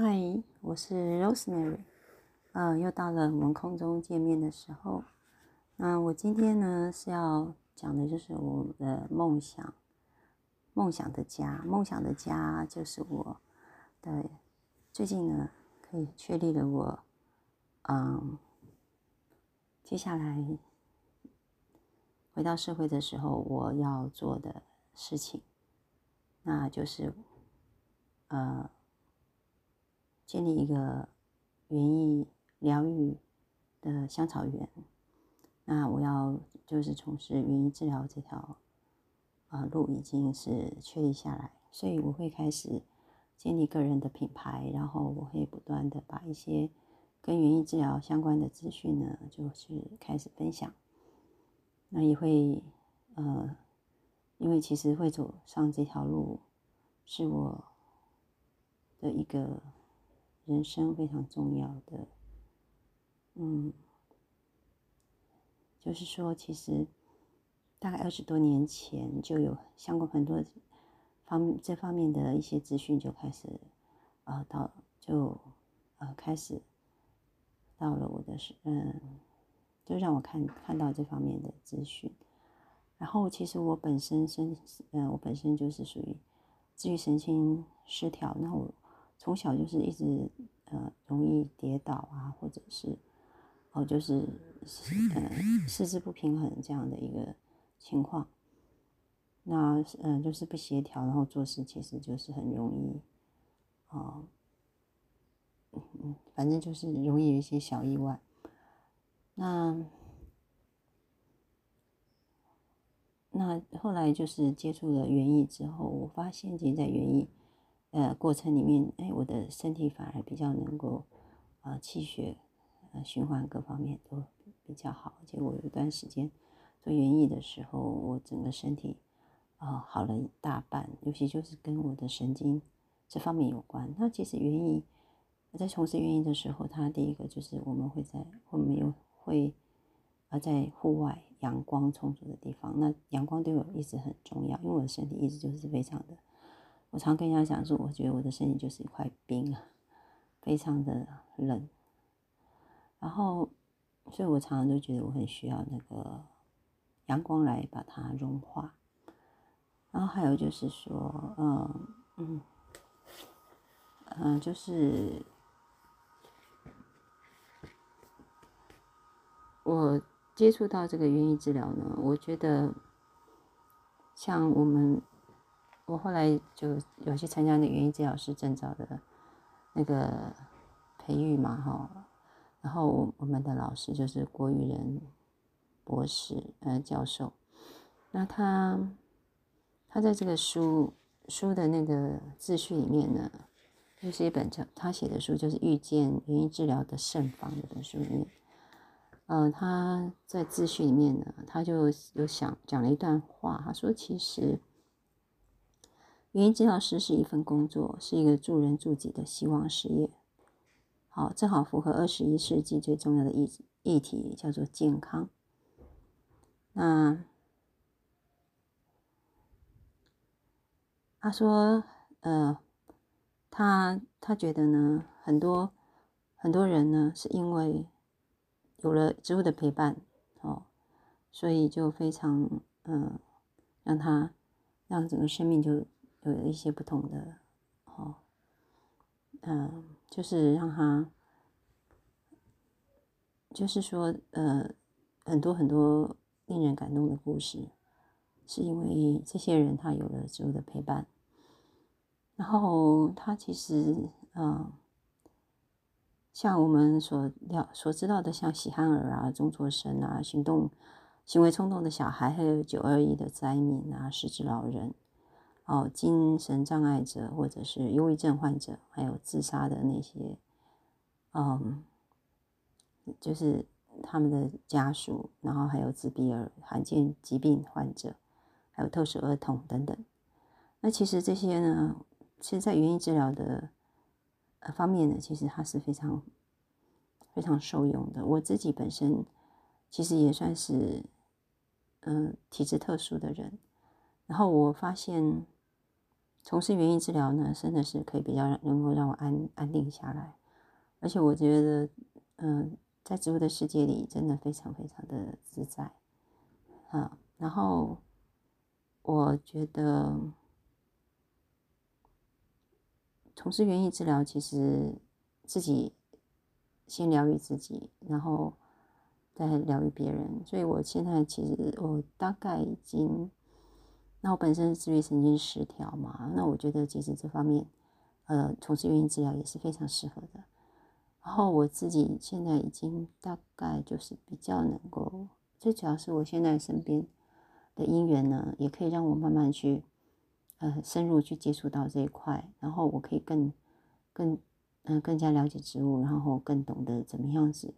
嗨，我是 Rosemary，呃，又到了我们空中见面的时候。那我今天呢是要讲的就是我的梦想，梦想的家，梦想的家就是我的最近呢可以确立了我，嗯，接下来回到社会的时候我要做的事情，那就是呃。建立一个园艺疗愈的香草园，那我要就是从事园艺治疗这条啊路已经是确立下来，所以我会开始建立个人的品牌，然后我会不断的把一些跟园艺治疗相关的资讯呢，就是开始分享。那也会呃，因为其实会走上这条路是我的一个。人生非常重要的，嗯，就是说，其实大概二十多年前就有相关很多方这方面的一些资讯就开始，呃，到就呃开始到了我的是嗯，就让我看看到这方面的资讯。然后，其实我本身身嗯，我本身就是属于自愈神经失调，那我。从小就是一直呃容易跌倒啊，或者是哦就是呃四肢不平衡这样的一个情况，那嗯就是不协调，然后做事其实就是很容易啊，嗯反正就是容易有一些小意外。那那后来就是接触了园艺之后，我发现其实在园艺。呃，过程里面，哎，我的身体反而比较能够，呃，气血，呃，循环各方面都比较好。结果有一段时间做园艺的时候，我整个身体，啊，好了一大半。尤其就是跟我的神经这方面有关。那其实园艺，我在从事园艺的时候，它第一个就是我们会在我们有会，啊，在户外阳光充足的地方。那阳光对我一直很重要，因为我的身体一直就是非常的。我常跟人家讲说，我觉得我的身体就是一块冰啊，非常的冷。然后，所以我常常都觉得我很需要那个阳光来把它融化。然后还有就是说，嗯嗯嗯，就是我接触到这个园艺治疗呢，我觉得像我们。我后来就有去参加那园艺治疗师证照的那个培育嘛，哈，然后我们的老师就是郭玉仁博士，呃，教授。那他他在这个书书的那个自序里面呢，就是一本叫他写的书，就是《遇见园艺治疗的圣方》这本书里面，呃，他在自序里面呢，他就有想讲了一段话，他说其实。园艺治疗师是一份工作，是一个助人助己的希望事业。好，正好符合二十一世纪最重要的议议题，叫做健康。那他说，呃，他他觉得呢，很多很多人呢，是因为有了植物的陪伴，哦，所以就非常，嗯，让他让整个生命就。有一些不同的，哦，嗯，就是让他，就是说，呃，很多很多令人感动的故事，是因为这些人他有了植物的陪伴，然后他其实，嗯，像我们所了所知道的，像喜憨儿啊、中作生啊、行动行为冲动的小孩，还有九二一的灾民啊、失智老人。哦，精神障碍者，或者是忧郁症患者，还有自杀的那些，嗯，就是他们的家属，然后还有自闭儿、罕见疾病患者，还有特殊儿童等等。那其实这些呢，其实，在园艺治疗的呃方面呢，其实它是非常非常受用的。我自己本身其实也算是嗯体质特殊的人，然后我发现。从事园艺治疗呢，真的是可以比较能够让我安安定下来，而且我觉得，嗯，在植物的世界里，真的非常非常的自在，啊，然后我觉得从事园艺治疗，其实自己先疗愈自己，然后再疗愈别人，所以我现在其实我大概已经。那我本身是自律神经失调嘛，那我觉得其实这方面，呃，从事原因治疗也是非常适合的。然后我自己现在已经大概就是比较能够，最主要是我现在身边的因缘呢，也可以让我慢慢去，呃，深入去接触到这一块，然后我可以更、更、嗯，更加了解植物，然后更懂得怎么样子，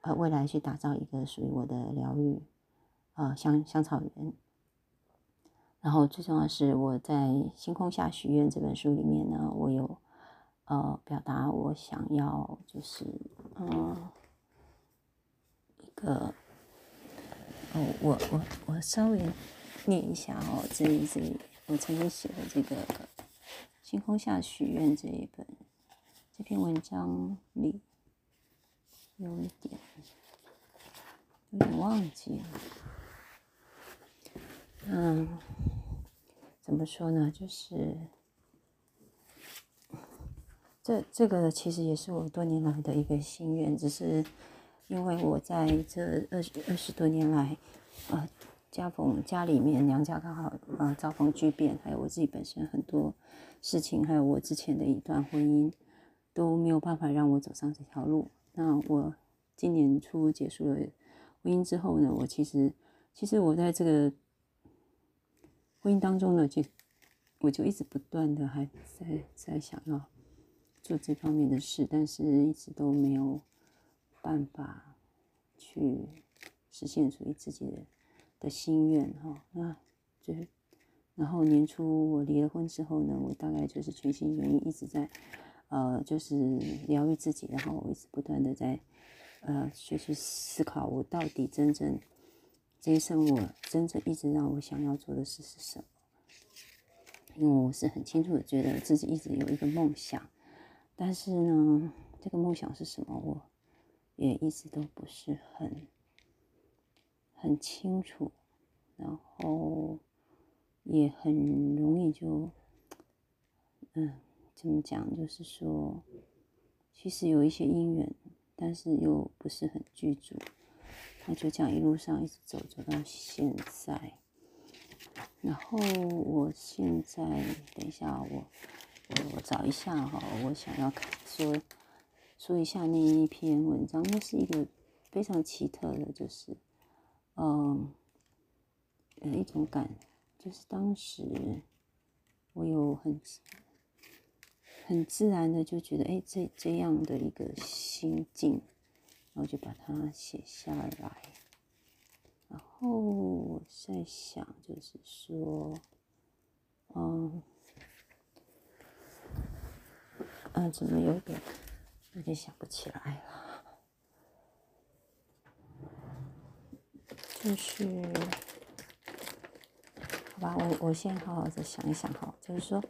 呃，未来去打造一个属于我的疗愈，呃，香香草园。然后最重要是，我在《星空下许愿》这本书里面呢，我有呃表达我想要就是嗯一个哦，我我我稍微念一下哦，这里这里我曾经写的这个《星空下许愿》这一本这篇文章里有一点有点忘记了，嗯。怎么说呢？就是这这个其实也是我多年来的一个心愿，只是因为我在这二十二十多年来，呃，家逢家里面娘家刚好呃遭逢巨变，还有我自己本身很多事情，还有我之前的一段婚姻都没有办法让我走上这条路。那我今年初结束了婚姻之后呢，我其实其实我在这个。婚姻当中呢，就我就一直不断的还在在想要做这方面的事，但是一直都没有办法去实现属于自己的的心愿哈。那就是然后年初我离了婚之后呢，我大概就是全心全意一直在呃就是疗愈自己，然后我一直不断的在呃学习思考我到底真正。这一生，我真正一直让我想要做的事是什么？因为我是很清楚的觉得自己一直有一个梦想，但是呢，这个梦想是什么，我也一直都不是很很清楚，然后也很容易就，嗯，怎么讲？就是说，其实有一些因缘，但是又不是很具足。那就这样一路上一直走走到现在，然后我现在等一下我我我找一下哈，我想要看说说一下那一篇文章，那是一个非常奇特的，就是嗯呃一种感，就是当时我有很很自然的就觉得哎这这样的一个心境。然后就把它写下来，然后我在想，就是说，嗯，嗯，怎么有点有点想不起来了？就是，好吧，我我先好好的想一想哈，就是说，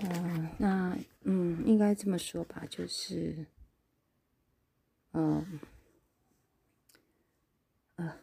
嗯，那嗯，应该这么说吧，就是。嗯，呃，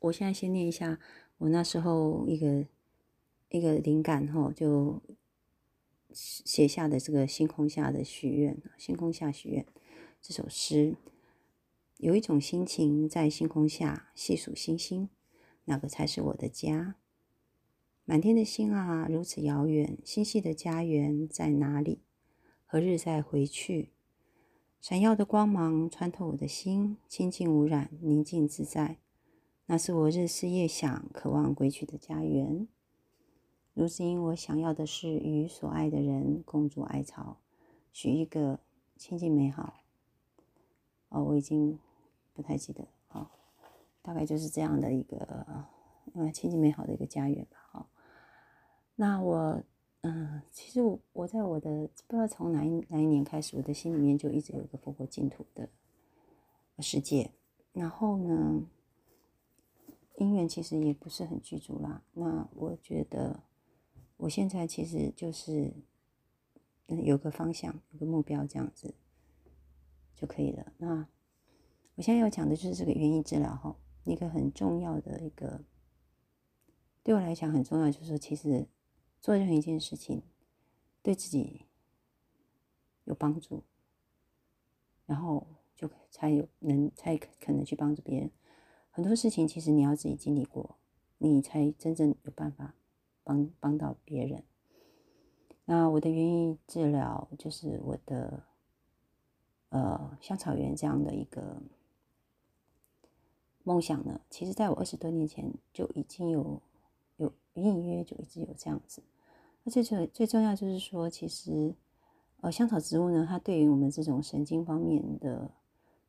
我现在先念一下我那时候一个一个灵感哈，就写下的这个星空下的许愿，星空下许愿这首诗，有一种心情在星空下细数星星，哪个才是我的家？满天的星啊，如此遥远，星系的家园在哪里？何日再回去？闪耀的光芒穿透我的心，清净无染，宁静自在。那是我日思夜想、渴望归去的家园。如今，我想要的是与所爱的人共筑爱巢，许一个清净美好。哦，我已经不太记得。哦，大概就是这样的一个呃清净美好的一个家园吧。好，那我。嗯，其实我我在我的不知道从哪一哪一年开始，我的心里面就一直有一个佛国净土的世界。然后呢，因缘其实也不是很具足啦。那我觉得我现在其实就是嗯有个方向，有个目标这样子就可以了。那我现在要讲的就是这个原因治疗哈，一个很重要的一个对我来讲很重要，就是说其实做任何一件事情对自己有帮助，然后就才有能才可能去帮助别人。很多事情其实你要自己经历过，你才真正有办法帮帮到别人。那我的园艺治疗就是我的呃香草园这样的一个梦想呢。其实在我二十多年前就已经有有隐隐约约就一直有这样子。而且最最重要就是说，其实呃香草植物呢，它对于我们这种神经方面的，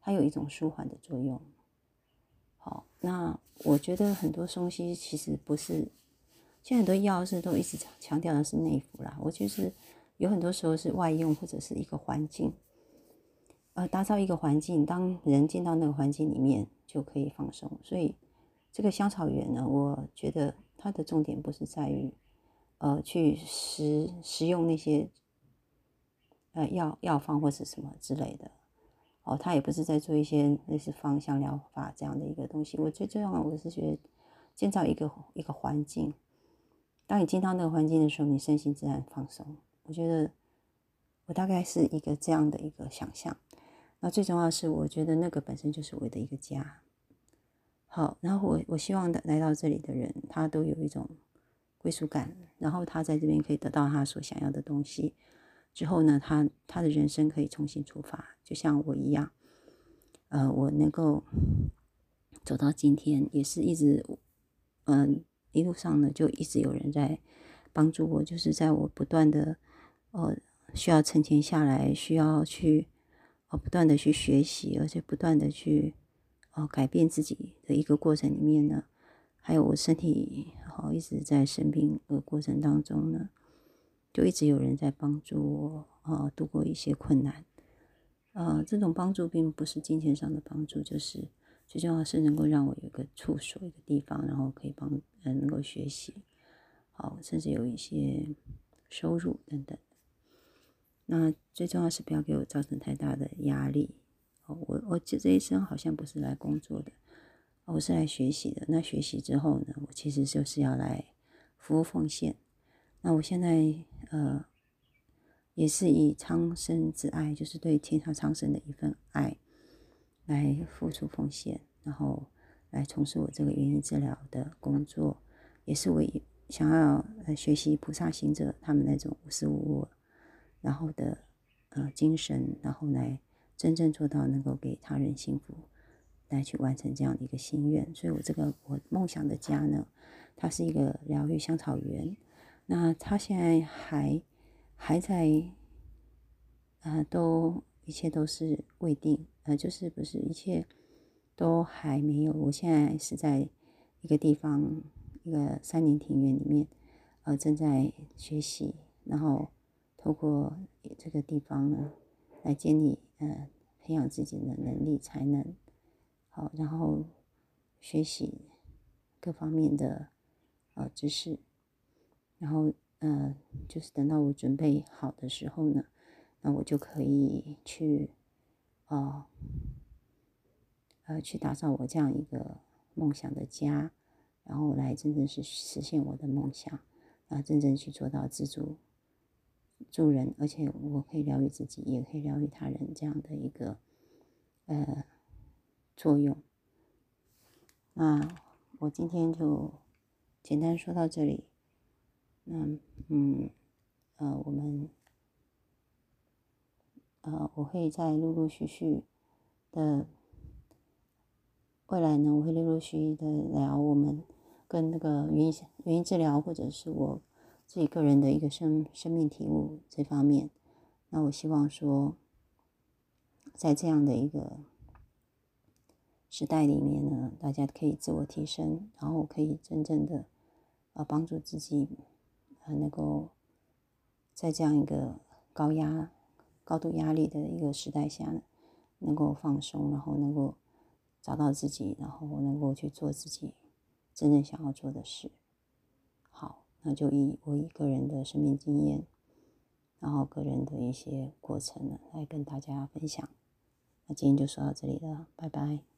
它有一种舒缓的作用。好，那我觉得很多东西其实不是，现在很多药是都一直强强调的是内服啦。我就是有很多时候是外用或者是一个环境，呃，打造一个环境，当人进到那个环境里面就可以放松。所以这个香草园呢，我觉得它的重点不是在于，呃，去食食用那些，呃药药方或是什么之类的。哦，他也不是在做一些类似芳香疗法这样的一个东西。我最重要，我是觉得建造一个一个环境。当你进到那个环境的时候，你身心自然放松。我觉得我大概是一个这样的一个想象。那最重要是，我觉得那个本身就是我的一个家。好，然后我我希望来到这里的人，他都有一种归属感，然后他在这边可以得到他所想要的东西。之后呢，他他的人生可以重新出发，就像我一样，呃，我能够走到今天，也是一直，嗯，一路上呢，就一直有人在帮助我，就是在我不断的，呃，需要沉潜下来，需要去，呃，不断的去学习，而且不断的去，呃，改变自己的一个过程里面呢，还有我身体好一直在生病的过程当中呢。就一直有人在帮助我啊，度过一些困难，呃，这种帮助并不是金钱上的帮助，就是最重要是能够让我有一个处所、一个地方，然后可以帮呃能够学习，好，甚至有一些收入等等。那最重要是不要给我造成太大的压力。我我这这一生好像不是来工作的，我是来学习的。那学习之后呢，我其实就是要来服务奉献。那我现在呃，也是以苍生之爱，就是对天下苍生的一份爱，来付出奉献，然后来从事我这个原因治疗的工作，也是我想要呃学习菩萨行者他们那种无私无我，然后的呃精神，然后来真正做到能够给他人幸福，来去完成这样的一个心愿。所以我这个我梦想的家呢，它是一个疗愈香草园。那他现在还还在，呃，都一切都是未定，呃，就是不是一切都还没有。我现在是在一个地方，一个三年庭院里面，呃，正在学习，然后透过这个地方呢，来建立，呃，培养自己的能力才能，好，然后学习各方面的呃知识。然后，呃，就是等到我准备好的时候呢，那我就可以去，哦，呃，去打造我这样一个梦想的家，然后来真正是实现我的梦想，啊，真正去做到自助助人，而且我可以疗愈自己，也可以疗愈他人这样的一个呃作用。那我今天就简单说到这里。那嗯呃，我们呃，我会在陆陆续续的未来呢，我会陆陆续续的聊我们跟那个原因原因治疗，或者是我自己个人的一个生生命体悟这方面。那我希望说，在这样的一个时代里面呢，大家可以自我提升，然后可以真正的呃帮助自己。很能够在这样一个高压、高度压力的一个时代下，能够放松，然后能够找到自己，然后能够去做自己真正想要做的事。好，那就以我一个人的生命经验，然后个人的一些过程呢，来跟大家分享。那今天就说到这里了，拜拜。